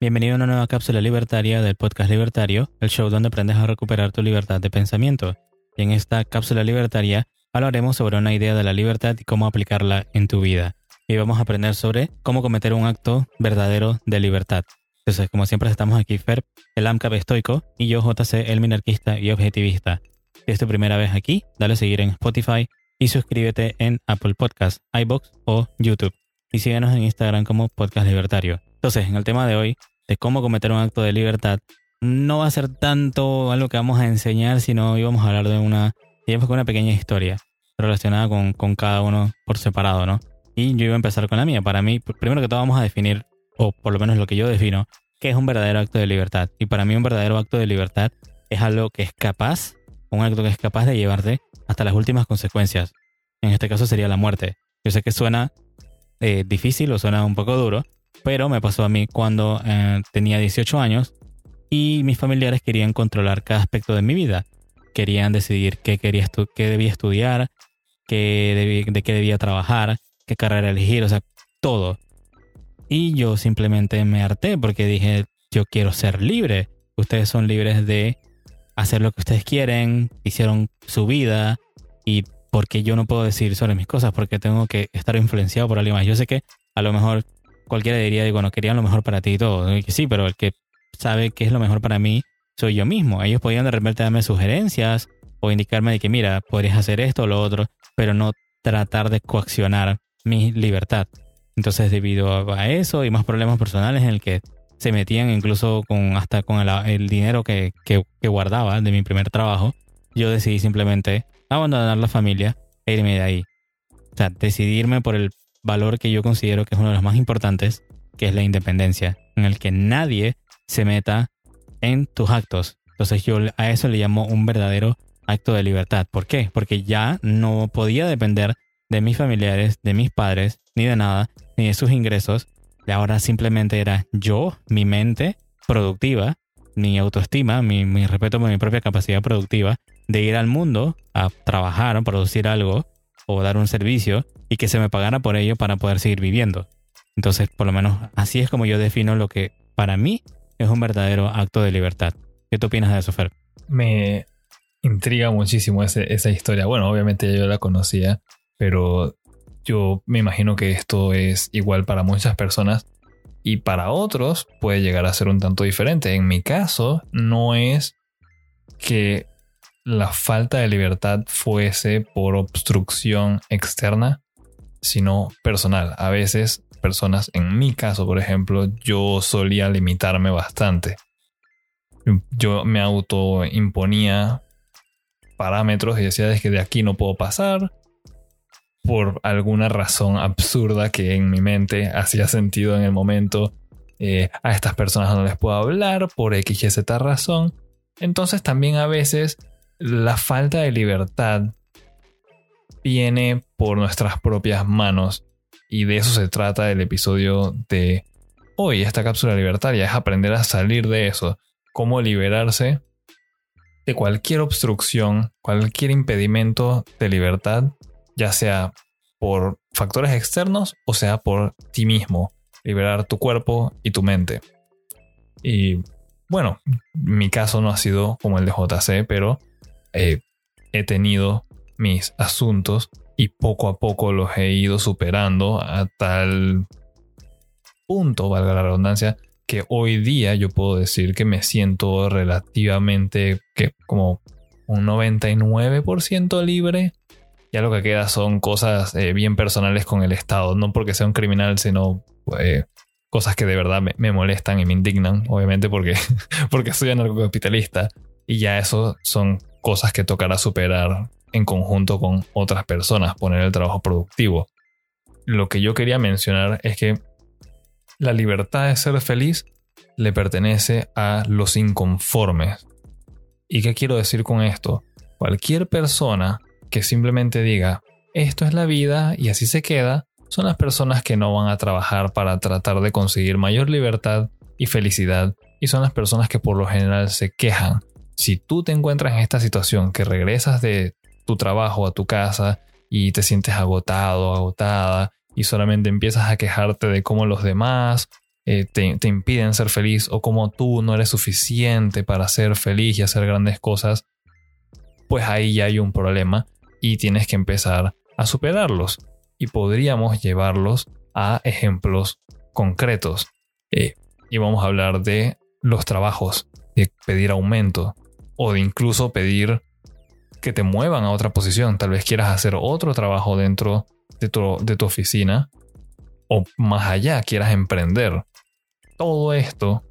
Bienvenido a una nueva cápsula libertaria del podcast libertario, el show donde aprendes a recuperar tu libertad de pensamiento. Y en esta cápsula libertaria hablaremos sobre una idea de la libertad y cómo aplicarla en tu vida. Y vamos a aprender sobre cómo cometer un acto verdadero de libertad. Entonces, como siempre estamos aquí, Fer, el AMCAP estoico, y yo, JC, el minarquista y objetivista. Si es tu primera vez aquí, dale a seguir en Spotify y suscríbete en Apple Podcasts, iBox o YouTube. Y síguenos en Instagram como Podcast Libertario. Entonces, en el tema de hoy, de cómo cometer un acto de libertad, no va a ser tanto algo que vamos a enseñar, sino íbamos a hablar de una, una pequeña historia relacionada con, con cada uno por separado, ¿no? Y yo iba a empezar con la mía. Para mí, primero que todo vamos a definir, o por lo menos lo que yo defino, qué es un verdadero acto de libertad. Y para mí un verdadero acto de libertad es algo que es capaz, un acto que es capaz de llevarte hasta las últimas consecuencias. En este caso sería la muerte. Yo sé que suena eh, difícil o suena un poco duro, pero me pasó a mí cuando eh, tenía 18 años y mis familiares querían controlar cada aspecto de mi vida. Querían decidir qué, quería qué debía estudiar, qué de qué debía trabajar, qué carrera elegir, o sea, todo. Y yo simplemente me harté porque dije, yo quiero ser libre. Ustedes son libres de hacer lo que ustedes quieren, hicieron su vida y porque yo no puedo decir sobre mis cosas, porque tengo que estar influenciado por alguien más. Yo sé que a lo mejor cualquiera diría, bueno, querían lo mejor para ti y todo. sí, pero el que sabe qué es lo mejor para mí soy yo mismo. Ellos podían de repente darme sugerencias o indicarme de que, mira, podrías hacer esto o lo otro, pero no tratar de coaccionar mi libertad. Entonces, debido a eso y más problemas personales en el que se metían incluso con hasta con el, dinero que, que, guardaba de mi primer trabajo, yo decidí simplemente abandonar la familia e irme de ahí. O sea, decidirme por el valor que yo considero que es uno de los más importantes, que es la independencia, en el que nadie se meta en tus actos. Entonces yo a eso le llamo un verdadero acto de libertad. ¿Por qué? Porque ya no podía depender de mis familiares, de mis padres, ni de nada, ni de sus ingresos. Y ahora simplemente era yo, mi mente productiva, mi autoestima, mi, mi respeto por mi propia capacidad productiva de ir al mundo a trabajar, producir algo o dar un servicio y que se me pagara por ello para poder seguir viviendo. Entonces, por lo menos así es como yo defino lo que para mí es un verdadero acto de libertad. ¿Qué tú opinas de eso, Fer? Me intriga muchísimo esa historia. Bueno, obviamente yo la conocía, pero yo me imagino que esto es igual para muchas personas y para otros puede llegar a ser un tanto diferente. En mi caso, no es que la falta de libertad fuese por obstrucción externa, sino personal. A veces, personas, en mi caso, por ejemplo, yo solía limitarme bastante. Yo me autoimponía parámetros y decía es que de aquí no puedo pasar por alguna razón absurda que en mi mente hacía sentido en el momento. Eh, a estas personas no les puedo hablar por X y Z razón. Entonces también a veces la falta de libertad viene por nuestras propias manos. Y de eso se trata el episodio de hoy, esta cápsula libertaria, es aprender a salir de eso, cómo liberarse de cualquier obstrucción, cualquier impedimento de libertad, ya sea por factores externos o sea por ti mismo, liberar tu cuerpo y tu mente. Y bueno, mi caso no ha sido como el de JC, pero eh, he tenido mis asuntos y poco a poco los he ido superando a tal punto, valga la redundancia, que hoy día yo puedo decir que me siento relativamente que como un 99% libre. Ya lo que queda son cosas eh, bien personales con el Estado, no porque sea un criminal, sino eh, cosas que de verdad me, molestan y me indignan, obviamente porque, porque soy anarcocapitalista. Y ya eso son cosas que tocará superar en conjunto con otras personas, poner el trabajo productivo. Lo que yo quería mencionar es que la libertad de ser feliz le pertenece a los inconformes. ¿Y qué quiero decir con esto? Cualquier persona que simplemente diga, esto es la vida y así se queda, son las personas que no van a trabajar para tratar de conseguir mayor libertad y felicidad y son las personas que por lo general se quejan. Si tú te encuentras en esta situación que regresas de tu trabajo a tu casa y te sientes agotado, agotada y solamente empiezas a quejarte de cómo los demás eh, te, te impiden ser feliz o cómo tú no eres suficiente para ser feliz y hacer grandes cosas, pues ahí ya hay un problema y tienes que empezar a superarlos. Y podríamos llevarlos a ejemplos concretos. Eh, y vamos a hablar de los trabajos, de pedir aumento o de incluso pedir que te muevan a otra posición. Tal vez quieras hacer otro trabajo dentro de tu, de tu oficina o más allá quieras emprender. Todo esto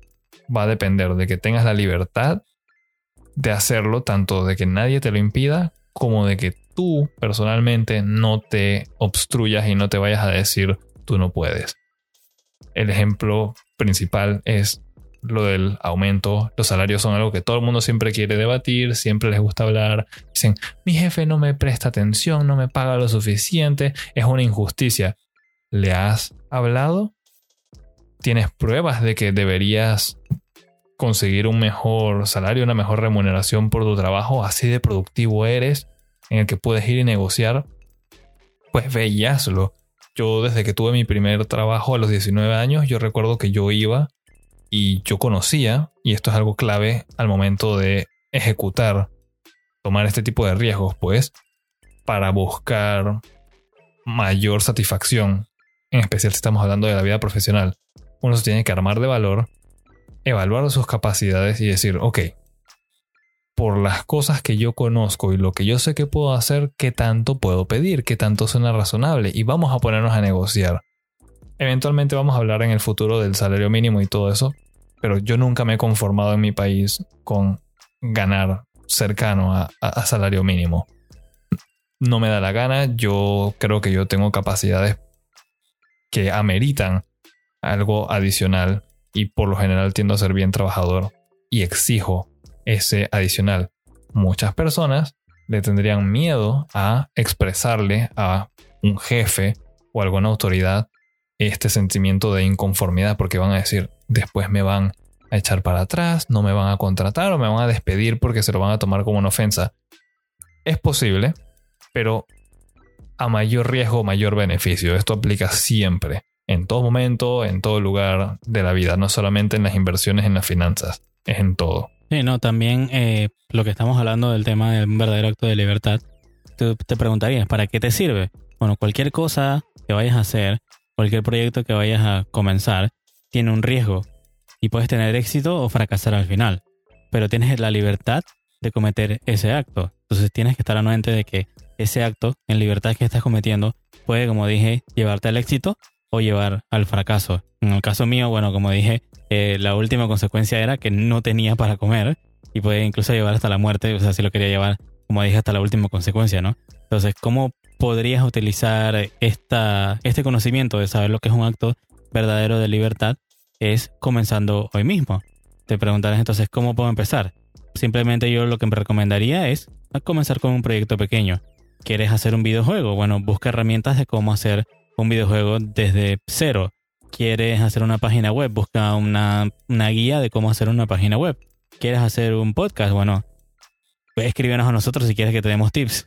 va a depender de que tengas la libertad de hacerlo, tanto de que nadie te lo impida como de que tú personalmente no te obstruyas y no te vayas a decir tú no puedes. El ejemplo principal es lo del aumento. Los salarios son algo que todo el mundo siempre quiere debatir, siempre les gusta hablar. Dicen, mi jefe no me presta atención, no me paga lo suficiente, es una injusticia. ¿Le has hablado? ¿Tienes pruebas de que deberías conseguir un mejor salario, una mejor remuneración por tu trabajo? Así de productivo eres, en el que puedes ir y negociar. Pues ve. Yo desde que tuve mi primer trabajo a los 19 años, yo recuerdo que yo iba y yo conocía, y esto es algo clave al momento de ejecutar, tomar este tipo de riesgos, pues, para buscar mayor satisfacción, en especial si estamos hablando de la vida profesional. Uno se tiene que armar de valor, evaluar sus capacidades y decir, ok, por las cosas que yo conozco y lo que yo sé que puedo hacer, qué tanto puedo pedir, qué tanto suena razonable y vamos a ponernos a negociar. Eventualmente vamos a hablar en el futuro del salario mínimo y todo eso, pero yo nunca me he conformado en mi país con ganar cercano a, salario mínimo. No me da la gana, yo creo que yo tengo capacidades que ameritan algo adicional y por lo general tiendo a ser bien trabajador y exijo ese adicional. Muchas personas le tendrían miedo a expresarle a un jefe o alguna autoridad este sentimiento de inconformidad porque van a decir, después me van a echar para atrás, no me van a contratar o me van a despedir porque se lo van a tomar como una ofensa. Es posible, pero a mayor riesgo, mayor beneficio. Esto aplica siempre, en todo momento, en todo lugar de la vida, no solamente en las inversiones, en las finanzas, es en todo. Sí, no, también eh, lo que estamos hablando del tema de un verdadero acto de libertad, tú te preguntarías, ¿para qué te sirve? Bueno, cualquier cosa que vayas a hacer, cualquier proyecto que vayas a comenzar, tiene un riesgo y puedes tener éxito o fracasar al final, pero tienes la libertad de cometer ese acto. Entonces tienes que estar anuente de que ese acto en libertad que estás cometiendo puede, como dije, llevarte al éxito o llevar al fracaso. En el caso mío, bueno, como dije, eh, la última consecuencia era que no tenía para comer y puede incluso llevar hasta la muerte, o sea, si lo quería llevar, como dije, hasta la última consecuencia, ¿no? Entonces, ¿cómo podrías utilizar esta, este conocimiento de saber lo que es un acto verdadero de libertad? Es comenzando hoy mismo. Te preguntarás entonces, ¿cómo puedo empezar? Simplemente yo lo que me recomendaría es comenzar con un proyecto pequeño. ¿Quieres hacer un videojuego? Bueno, busca herramientas de cómo hacer un videojuego desde cero. ¿Quieres hacer una página web? Busca una, guía de cómo hacer una página web. ¿Quieres hacer un podcast? Bueno, escríbenos a nosotros si quieres que te demos tips.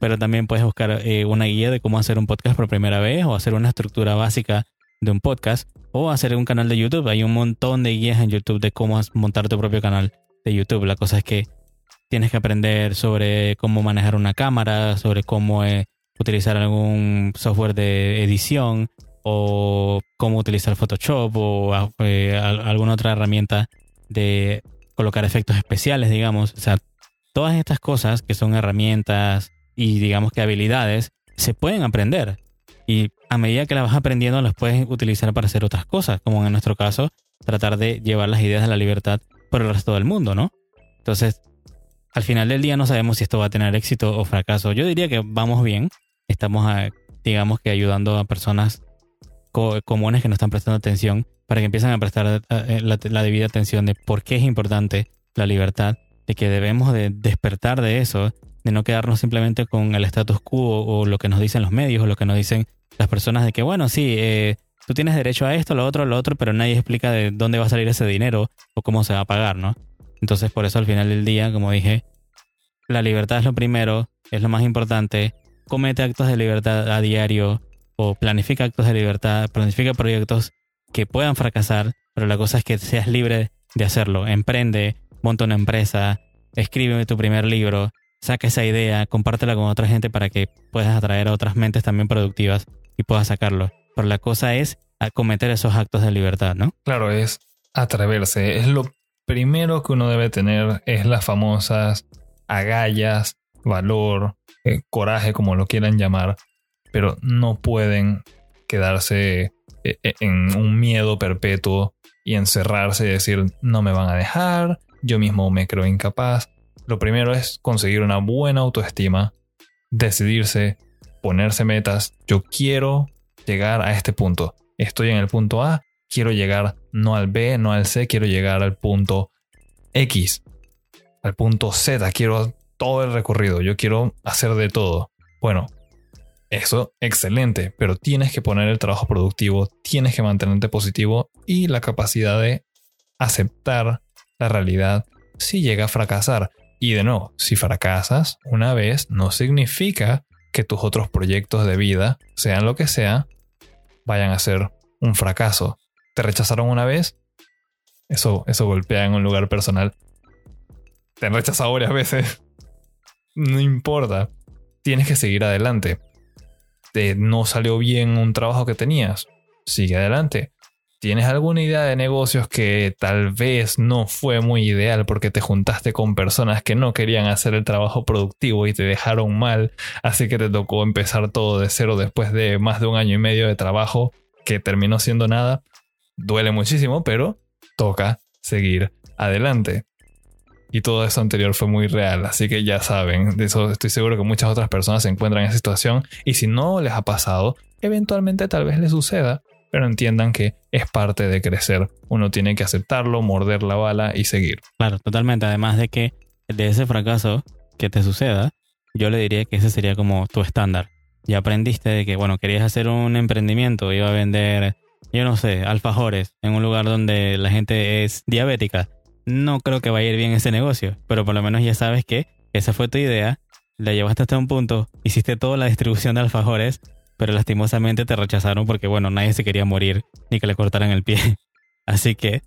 Pero también puedes buscar eh, una guía de cómo hacer un podcast por primera vez o hacer una estructura básica de un podcast o hacer un canal de YouTube. Hay un montón de guías en YouTube de cómo montar tu propio canal de YouTube. La cosa es que tienes que aprender sobre cómo manejar una cámara, sobre cómo eh, utilizar algún software de edición o cómo utilizar Photoshop o eh, alguna otra herramienta de colocar efectos especiales, digamos. O sea, todas estas cosas que son herramientas y digamos que habilidades se pueden aprender. Y a medida que las vas aprendiendo las puedes utilizar para hacer otras cosas, como en nuestro caso, tratar de llevar las ideas de la libertad por el resto del mundo, ¿no? Entonces, al final del día no sabemos si esto va a tener éxito o fracaso. Yo diría que vamos bien, estamos, digamos que ayudando a personas comunes que no están prestando atención para que empiecen a prestar eh, la, debida atención de por qué es importante la libertad, de que debemos de despertar de eso, de no quedarnos simplemente con el status quo o lo que nos dicen los medios o lo que nos dicen las personas de que, bueno, sí, eh, tú tienes derecho a esto, lo otro, lo otro, pero nadie explica de dónde va a salir ese dinero o cómo se va a pagar, ¿no? Entonces, por eso al final del día, como dije, la libertad es lo primero, es lo más importante, comete actos de libertad a diario o planifica actos de libertad, planifica proyectos que puedan fracasar, pero la cosa es que seas libre de hacerlo. Emprende, monta una empresa, escribe tu primer libro, saca esa idea, compártela con otra gente para que puedas atraer a otras mentes también productivas y puedas sacarlo. Pero la cosa es acometer esos actos de libertad, ¿no? Claro, es atreverse. Es lo primero que uno debe tener, es las famosas agallas, valor, eh, coraje, como lo quieran llamar, pero no pueden quedarse eh, eh, en un miedo perpetuo y encerrarse y decir no me van a dejar, yo mismo me creo incapaz. Lo primero es conseguir una buena autoestima, decidirse, ponerse metas. Yo quiero llegar a este punto. Estoy en el punto A, quiero llegar no al B, no al C, quiero llegar al punto X, al punto Z, quiero todo el recorrido, yo quiero hacer de todo. Bueno, eso, excelente, pero tienes que poner el trabajo productivo, tienes que mantenerte positivo y la capacidad de aceptar la realidad si llega a fracasar. Y de nuevo, si fracasas una vez, no significa que tus otros proyectos de vida, sean lo que sea, vayan a ser un fracaso. ¿Te rechazaron una vez? Eso, eso golpea en un lugar personal. Te han rechazado varias veces. No importa. Tienes que seguir adelante no salió bien un trabajo que tenías, sigue adelante. ¿Tienes alguna idea de negocios que tal vez no fue muy ideal porque te juntaste con personas que no querían hacer el trabajo productivo y te dejaron mal, así que te tocó empezar todo de cero después de más de un año y medio de trabajo que terminó siendo nada? Duele muchísimo, pero toca seguir adelante. Y todo eso anterior fue muy real, así que ya saben, estoy seguro que muchas otras personas se encuentran en esa situación y si no les ha pasado, eventualmente tal vez les suceda, pero entiendan que es parte de crecer. Uno tiene que aceptarlo, morder la bala y seguir. Claro, totalmente. Además de que de ese fracaso que te suceda, yo le diría que ese sería como tu estándar. Ya aprendiste de que, bueno, querías hacer un emprendimiento, iba a vender, yo no sé, alfajores en un lugar donde la gente es diabética no creo que vaya a ir bien ese negocio, pero por lo menos ya sabes que esa fue tu idea, la llevaste hasta un punto, hiciste toda la distribución de alfajores, pero lastimosamente te rechazaron porque, bueno, nadie se quería morir ni que le cortaran el pie. Así que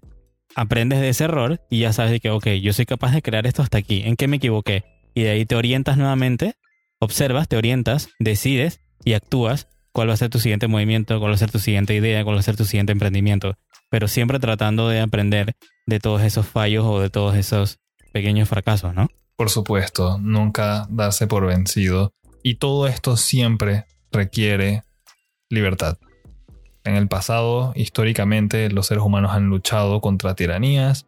aprendes de ese error y ya sabes que, ok, yo soy capaz de crear esto hasta aquí, ¿en qué me equivoqué? Y de ahí te orientas nuevamente, observas, te orientas, decides y actúas cuál va a ser tu siguiente movimiento, cuál va a ser tu siguiente idea, cuál va a ser tu siguiente emprendimiento pero siempre tratando de aprender de todos esos fallos o de todos esos pequeños fracasos, ¿no? Por supuesto, nunca darse por vencido. Y todo esto siempre requiere libertad. En el pasado, históricamente, los seres humanos han luchado contra tiranías,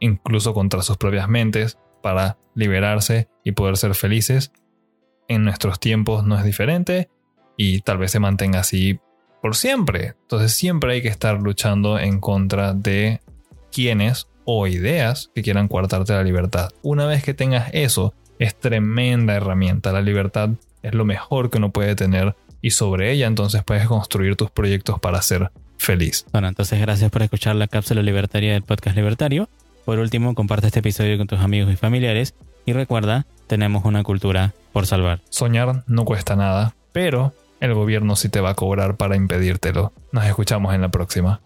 incluso contra sus propias mentes, para liberarse y poder ser felices. En nuestros tiempos no es diferente y tal vez se mantenga así por siempre. Entonces siempre hay que estar luchando en contra de quienes o ideas que quieran coartarte la libertad. Una vez que tengas eso, es tremenda herramienta. La libertad es lo mejor que uno puede tener y sobre ella entonces puedes construir tus proyectos para ser feliz. Bueno, entonces gracias por escuchar la cápsula libertaria del podcast libertario. Por último, comparte este episodio con tus amigos y familiares y recuerda, tenemos una cultura por salvar. Soñar no cuesta nada, pero el gobierno sí te va a cobrar para impedírtelo. Nos escuchamos en la próxima.